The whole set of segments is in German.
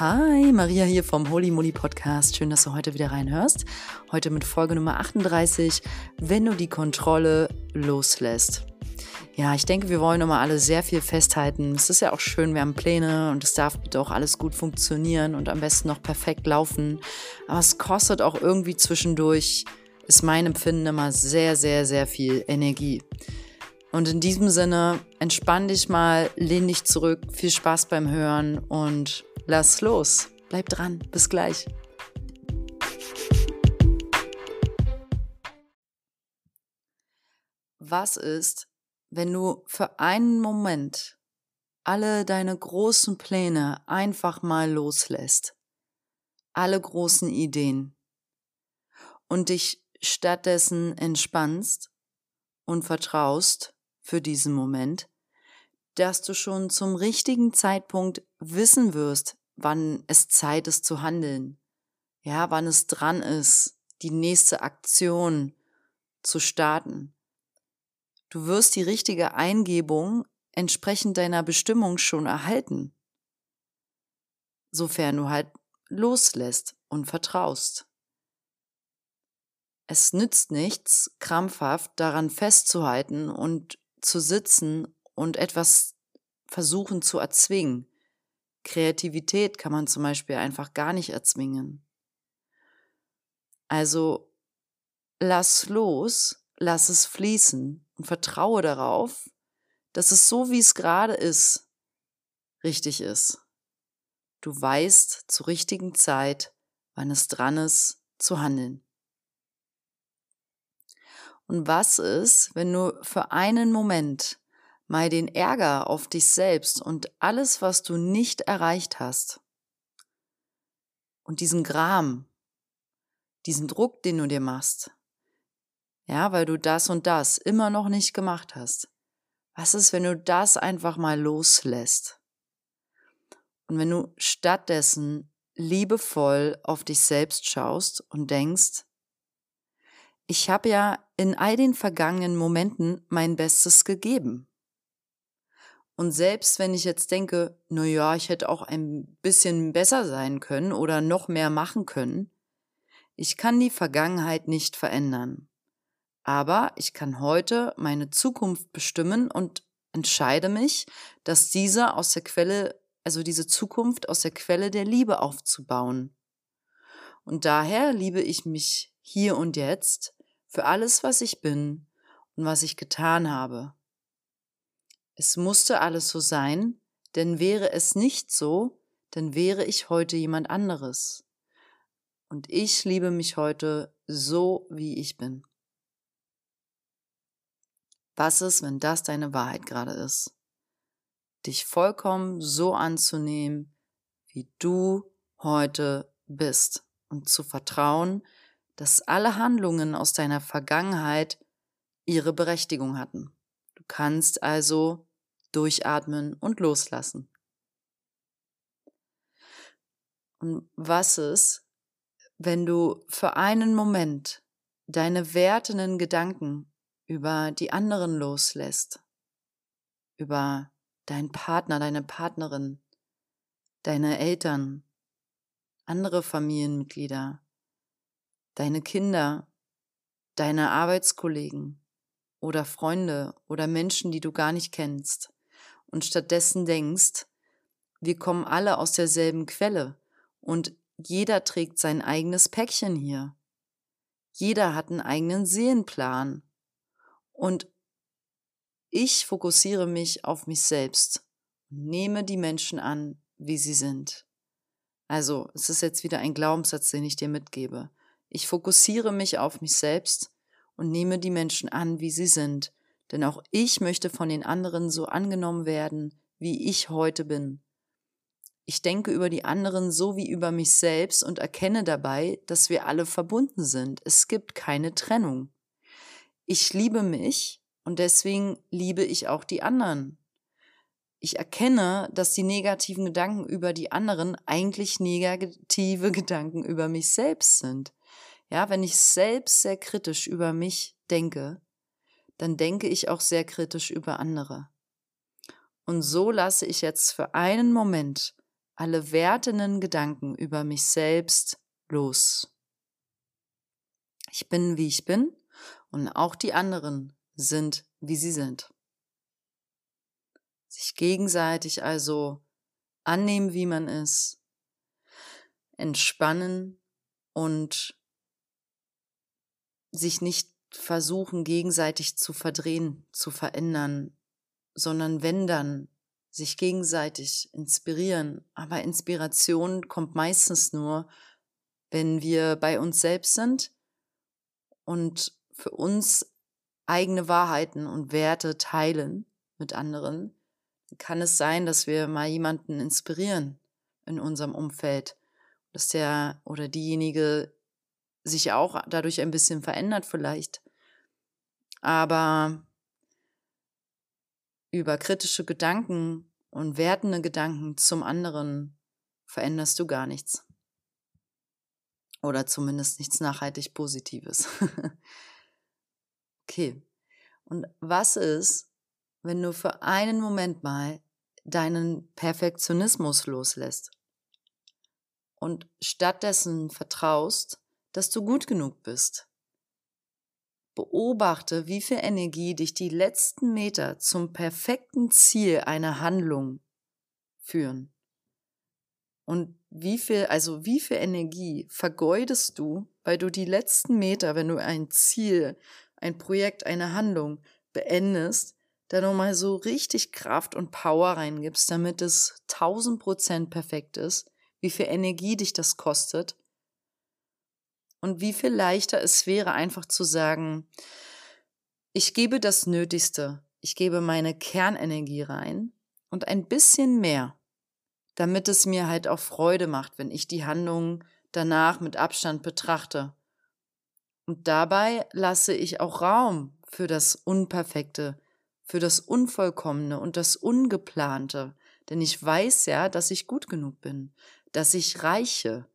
Hi, Maria hier vom Holy Moly Podcast. Schön, dass du heute wieder reinhörst. Heute mit Folge Nummer 38, wenn du die Kontrolle loslässt. Ja, ich denke, wir wollen immer alle sehr viel festhalten. Es ist ja auch schön, wir haben Pläne und es darf auch alles gut funktionieren und am besten noch perfekt laufen. Aber es kostet auch irgendwie zwischendurch, ist mein Empfinden immer sehr, sehr, sehr viel Energie. Und in diesem Sinne, entspann dich mal, lehn dich zurück, viel Spaß beim Hören und lass los. Bleib dran. Bis gleich. Was ist, wenn du für einen Moment alle deine großen Pläne einfach mal loslässt? Alle großen Ideen und dich stattdessen entspannst und vertraust für diesen Moment, dass du schon zum richtigen Zeitpunkt wissen wirst, wann es Zeit ist zu handeln. Ja, wann es dran ist, die nächste Aktion zu starten. Du wirst die richtige Eingebung entsprechend deiner Bestimmung schon erhalten. Sofern du halt loslässt und vertraust. Es nützt nichts, krampfhaft daran festzuhalten und zu sitzen und etwas versuchen zu erzwingen. Kreativität kann man zum Beispiel einfach gar nicht erzwingen. Also lass los, lass es fließen und vertraue darauf, dass es so, wie es gerade ist, richtig ist. Du weißt zur richtigen Zeit, wann es dran ist, zu handeln. Und was ist, wenn du für einen Moment mal den Ärger auf dich selbst und alles, was du nicht erreicht hast und diesen Gram, diesen Druck, den du dir machst, ja, weil du das und das immer noch nicht gemacht hast. Was ist, wenn du das einfach mal loslässt? Und wenn du stattdessen liebevoll auf dich selbst schaust und denkst, ich habe ja in all den vergangenen Momenten mein Bestes gegeben. Und selbst wenn ich jetzt denke, na ja, ich hätte auch ein bisschen besser sein können oder noch mehr machen können, ich kann die Vergangenheit nicht verändern. Aber ich kann heute meine Zukunft bestimmen und entscheide mich, dass diese aus der Quelle, also diese Zukunft aus der Quelle der Liebe aufzubauen. Und daher liebe ich mich hier und jetzt für alles, was ich bin und was ich getan habe. Es musste alles so sein, denn wäre es nicht so, dann wäre ich heute jemand anderes. Und ich liebe mich heute so, wie ich bin. Was ist, wenn das deine Wahrheit gerade ist? Dich vollkommen so anzunehmen, wie du heute bist und zu vertrauen, dass alle Handlungen aus deiner Vergangenheit ihre Berechtigung hatten. Du kannst also durchatmen und loslassen. Und was ist, wenn du für einen Moment deine wertenden Gedanken über die anderen loslässt, über deinen Partner, deine Partnerin, deine Eltern, andere Familienmitglieder, deine Kinder, deine Arbeitskollegen oder Freunde oder Menschen, die du gar nicht kennst und stattdessen denkst, wir kommen alle aus derselben Quelle und jeder trägt sein eigenes Päckchen hier. Jeder hat einen eigenen Seelenplan. Und ich fokussiere mich auf mich selbst nehme die Menschen an, wie sie sind. Also, es ist jetzt wieder ein Glaubenssatz, den ich dir mitgebe. Ich fokussiere mich auf mich selbst und nehme die Menschen an, wie sie sind, denn auch ich möchte von den anderen so angenommen werden, wie ich heute bin. Ich denke über die anderen so wie über mich selbst und erkenne dabei, dass wir alle verbunden sind. Es gibt keine Trennung. Ich liebe mich und deswegen liebe ich auch die anderen. Ich erkenne, dass die negativen Gedanken über die anderen eigentlich negative Gedanken über mich selbst sind. Ja, wenn ich selbst sehr kritisch über mich denke, dann denke ich auch sehr kritisch über andere. Und so lasse ich jetzt für einen Moment alle wertenden Gedanken über mich selbst los. Ich bin, wie ich bin und auch die anderen sind, wie sie sind. Sich gegenseitig also annehmen, wie man ist, entspannen und sich nicht versuchen, gegenseitig zu verdrehen, zu verändern, sondern wenn dann sich gegenseitig inspirieren. Aber Inspiration kommt meistens nur, wenn wir bei uns selbst sind und für uns eigene Wahrheiten und Werte teilen mit anderen, kann es sein, dass wir mal jemanden inspirieren in unserem Umfeld, dass der oder diejenige sich auch dadurch ein bisschen verändert vielleicht. Aber über kritische Gedanken und wertende Gedanken zum anderen veränderst du gar nichts. Oder zumindest nichts nachhaltig Positives. okay. Und was ist, wenn du für einen Moment mal deinen Perfektionismus loslässt und stattdessen vertraust, dass du gut genug bist? Beobachte, wie viel Energie dich die letzten Meter zum perfekten Ziel einer Handlung führen. Und wie viel, also wie viel Energie vergeudest du, weil du die letzten Meter, wenn du ein Ziel, ein Projekt, eine Handlung beendest, da nochmal so richtig Kraft und Power reingibst, damit es 1000 Prozent perfekt ist, wie viel Energie dich das kostet und wie viel leichter es wäre, einfach zu sagen, ich gebe das Nötigste, ich gebe meine Kernenergie rein und ein bisschen mehr, damit es mir halt auch Freude macht, wenn ich die Handlungen danach mit Abstand betrachte. Und dabei lasse ich auch Raum für das Unperfekte, für das Unvollkommene und das Ungeplante, denn ich weiß ja, dass ich gut genug bin, dass ich reiche,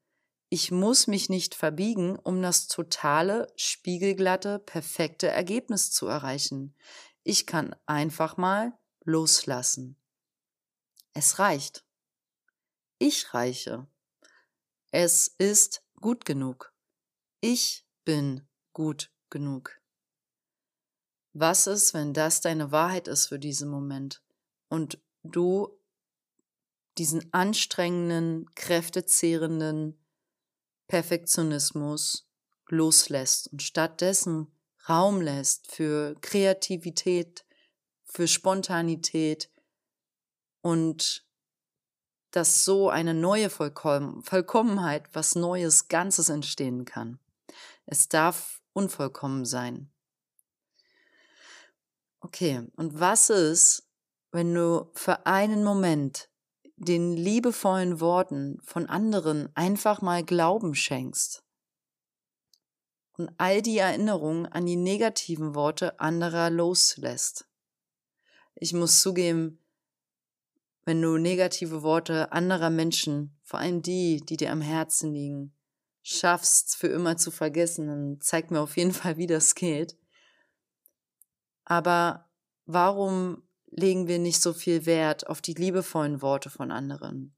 ich muss mich nicht verbiegen, um das totale, spiegelglatte, perfekte Ergebnis zu erreichen. Ich kann einfach mal loslassen. Es reicht. Ich reiche. Es ist gut genug. Ich bin gut genug. Was ist, wenn das deine Wahrheit ist für diesen Moment und du diesen anstrengenden, kräftezehrenden, Perfektionismus loslässt und stattdessen Raum lässt für Kreativität, für Spontanität und dass so eine neue Vollkommen Vollkommenheit, was Neues, Ganzes entstehen kann. Es darf unvollkommen sein. Okay, und was ist, wenn du für einen Moment den liebevollen Worten von anderen einfach mal Glauben schenkst und all die Erinnerungen an die negativen Worte anderer loslässt. Ich muss zugeben, wenn du negative Worte anderer Menschen, vor allem die, die dir am Herzen liegen, schaffst für immer zu vergessen, dann zeig mir auf jeden Fall, wie das geht. Aber warum legen wir nicht so viel Wert auf die liebevollen Worte von anderen.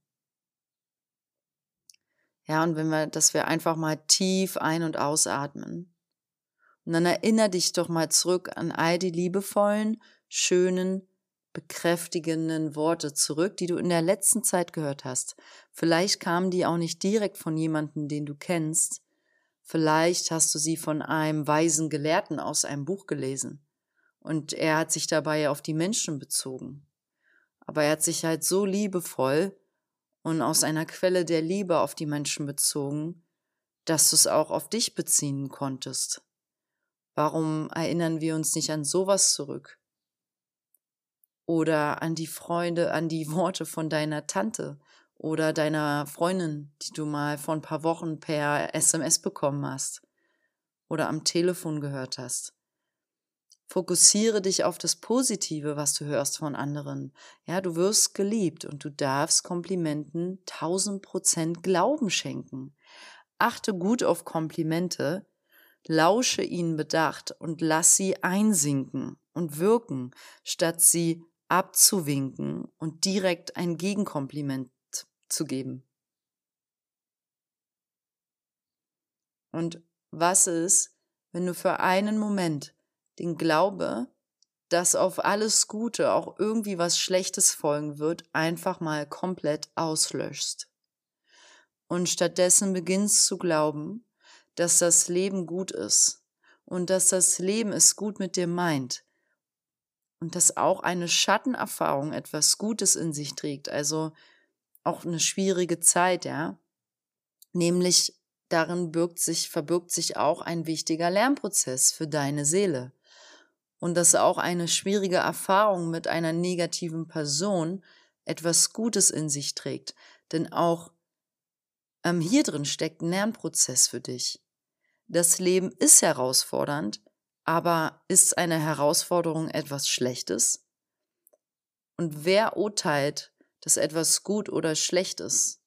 Ja, und wenn wir, dass wir einfach mal tief ein- und ausatmen. Und dann erinnere dich doch mal zurück an all die liebevollen, schönen, bekräftigenden Worte zurück, die du in der letzten Zeit gehört hast. Vielleicht kamen die auch nicht direkt von jemandem, den du kennst. Vielleicht hast du sie von einem weisen Gelehrten aus einem Buch gelesen. Und er hat sich dabei auf die Menschen bezogen. Aber er hat sich halt so liebevoll und aus einer Quelle der Liebe auf die Menschen bezogen, dass du es auch auf dich beziehen konntest. Warum erinnern wir uns nicht an sowas zurück? Oder an die Freunde, an die Worte von deiner Tante oder deiner Freundin, die du mal vor ein paar Wochen per SMS bekommen hast oder am Telefon gehört hast. Fokussiere dich auf das Positive, was du hörst von anderen. Ja, du wirst geliebt und du darfst Komplimenten tausend Prozent Glauben schenken. Achte gut auf Komplimente, lausche ihnen bedacht und lass sie einsinken und wirken, statt sie abzuwinken und direkt ein Gegenkompliment zu geben. Und was ist, wenn du für einen Moment den Glaube, dass auf alles Gute auch irgendwie was Schlechtes folgen wird, einfach mal komplett auslöschst? Und stattdessen beginnst zu glauben, dass das Leben gut ist und dass das Leben es gut mit dir meint und dass auch eine Schattenerfahrung etwas Gutes in sich trägt, also auch eine schwierige Zeit, ja. Nämlich darin birgt sich, verbirgt sich auch ein wichtiger Lernprozess für deine Seele. Und dass auch eine schwierige Erfahrung mit einer negativen Person etwas Gutes in sich trägt. Denn auch ähm, hier drin steckt ein Lernprozess für dich. Das Leben ist herausfordernd, aber ist eine Herausforderung etwas Schlechtes? Und wer urteilt, dass etwas gut oder schlecht ist?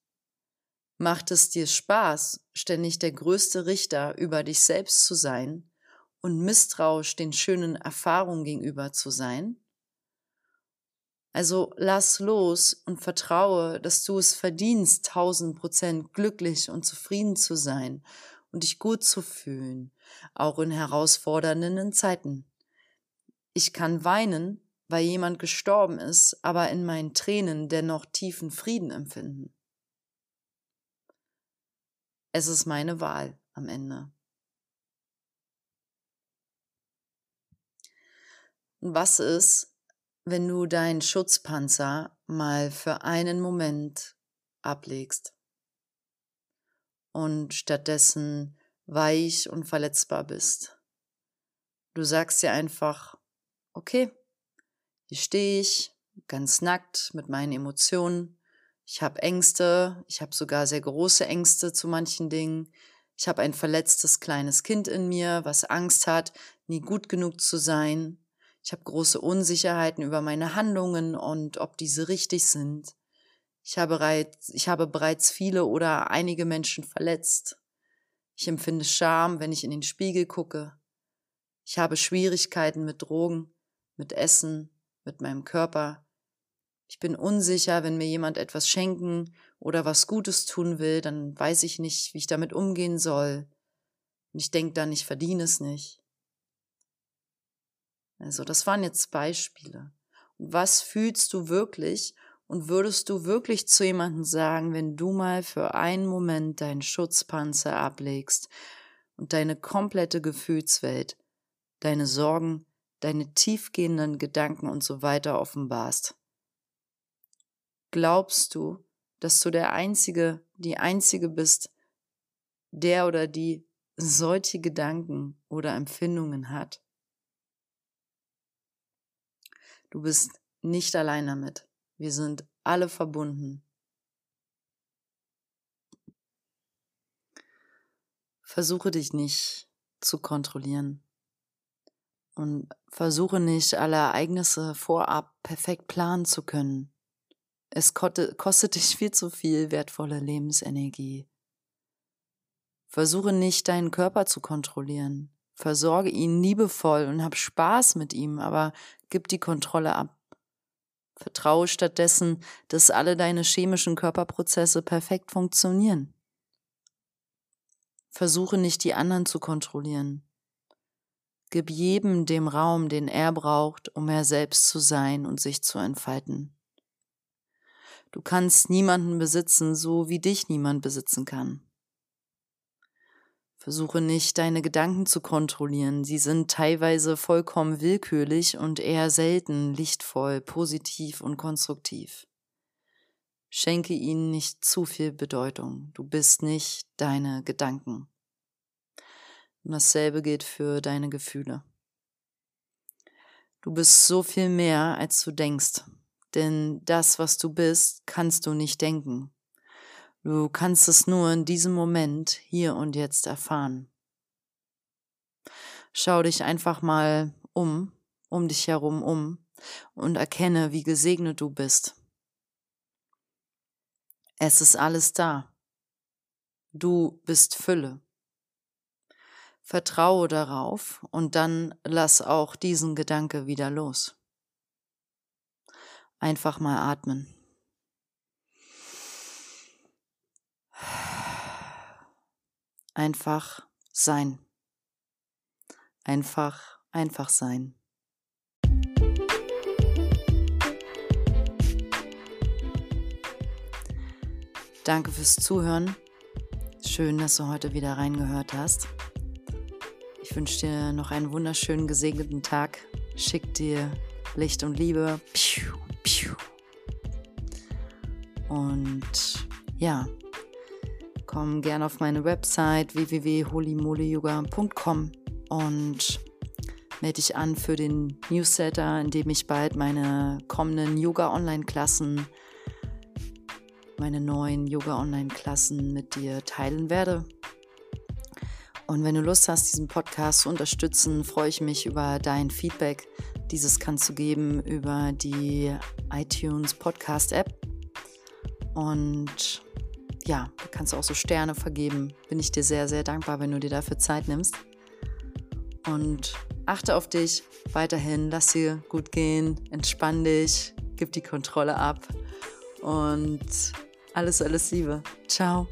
Macht es dir Spaß, ständig der größte Richter über dich selbst zu sein und misstrauisch den schönen Erfahrungen gegenüber zu sein? Also lass los und vertraue, dass du es verdienst, tausend Prozent glücklich und zufrieden zu sein und dich gut zu fühlen, auch in herausfordernden Zeiten. Ich kann weinen, weil jemand gestorben ist, aber in meinen Tränen dennoch tiefen Frieden empfinden. Es ist meine Wahl am Ende. Was ist, wenn du deinen Schutzpanzer mal für einen Moment ablegst? und stattdessen weich und verletzbar bist. Du sagst dir einfach, okay, hier stehe ich, ganz nackt mit meinen Emotionen. Ich habe Ängste, ich habe sogar sehr große Ängste zu manchen Dingen. Ich habe ein verletztes kleines Kind in mir, was Angst hat, nie gut genug zu sein. Ich habe große Unsicherheiten über meine Handlungen und ob diese richtig sind. Ich habe, bereits, ich habe bereits viele oder einige Menschen verletzt. Ich empfinde Scham, wenn ich in den Spiegel gucke. Ich habe Schwierigkeiten mit Drogen, mit Essen, mit meinem Körper. Ich bin unsicher, wenn mir jemand etwas schenken oder was Gutes tun will, dann weiß ich nicht, wie ich damit umgehen soll. Und ich denke dann, ich verdiene es nicht. Also, das waren jetzt Beispiele. Was fühlst du wirklich und würdest du wirklich zu jemandem sagen, wenn du mal für einen Moment deinen Schutzpanzer ablegst und deine komplette Gefühlswelt, deine Sorgen, deine tiefgehenden Gedanken und so weiter offenbarst? Glaubst du, dass du der Einzige, die Einzige bist, der oder die solche Gedanken oder Empfindungen hat? Du bist nicht allein damit. Wir sind alle verbunden. Versuche dich nicht zu kontrollieren und versuche nicht alle Ereignisse vorab perfekt planen zu können. Es kostet dich viel zu viel wertvolle Lebensenergie. Versuche nicht deinen Körper zu kontrollieren. Versorge ihn liebevoll und hab Spaß mit ihm, aber gib die Kontrolle ab. Vertraue stattdessen, dass alle deine chemischen Körperprozesse perfekt funktionieren. Versuche nicht die anderen zu kontrollieren. Gib jedem dem Raum, den er braucht, um er selbst zu sein und sich zu entfalten. Du kannst niemanden besitzen, so wie dich niemand besitzen kann. Versuche nicht, deine Gedanken zu kontrollieren. Sie sind teilweise vollkommen willkürlich und eher selten lichtvoll, positiv und konstruktiv. Schenke ihnen nicht zu viel Bedeutung. Du bist nicht deine Gedanken. Und dasselbe gilt für deine Gefühle. Du bist so viel mehr, als du denkst. Denn das, was du bist, kannst du nicht denken. Du kannst es nur in diesem Moment, hier und jetzt erfahren. Schau dich einfach mal um, um dich herum um und erkenne, wie gesegnet du bist. Es ist alles da. Du bist Fülle. Vertraue darauf und dann lass auch diesen Gedanke wieder los. Einfach mal atmen. Einfach sein. Einfach, einfach sein. Danke fürs Zuhören. Schön, dass du heute wieder reingehört hast. Ich wünsche dir noch einen wunderschönen, gesegneten Tag. Schick dir Licht und Liebe. Und ja, komm gerne auf meine Website www.holimoleyoga.com und melde dich an für den Newsletter, in dem ich bald meine kommenden Yoga-Online-Klassen meine neuen Yoga-Online-Klassen mit dir teilen werde. Und wenn du Lust hast, diesen Podcast zu unterstützen, freue ich mich über dein Feedback. Dieses kannst du geben über die iTunes Podcast App. Und ja, du kannst auch so Sterne vergeben. Bin ich dir sehr, sehr dankbar, wenn du dir dafür Zeit nimmst. Und achte auf dich weiterhin, lass dir gut gehen, entspann dich, gib die Kontrolle ab und alles, alles Liebe. Ciao.